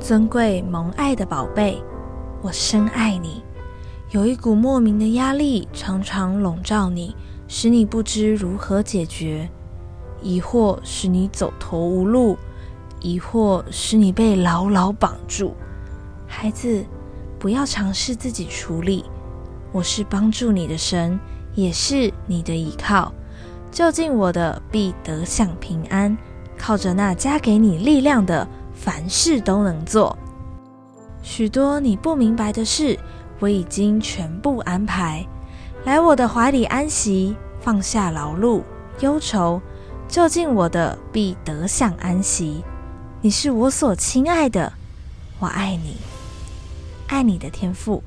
尊贵蒙爱的宝贝，我深爱你。有一股莫名的压力常常笼罩你，使你不知如何解决；疑惑使你走投无路；疑惑使你被牢牢绑住。孩子，不要尝试自己处理，我是帮助你的神，也是你的依靠。就近我的，必得享平安。靠着那加给你力量的，凡事都能做。许多你不明白的事，我已经全部安排。来我的怀里安息，放下劳碌忧愁，就近我的，必得享安息。你是我所亲爱的，我爱你，爱你的天赋。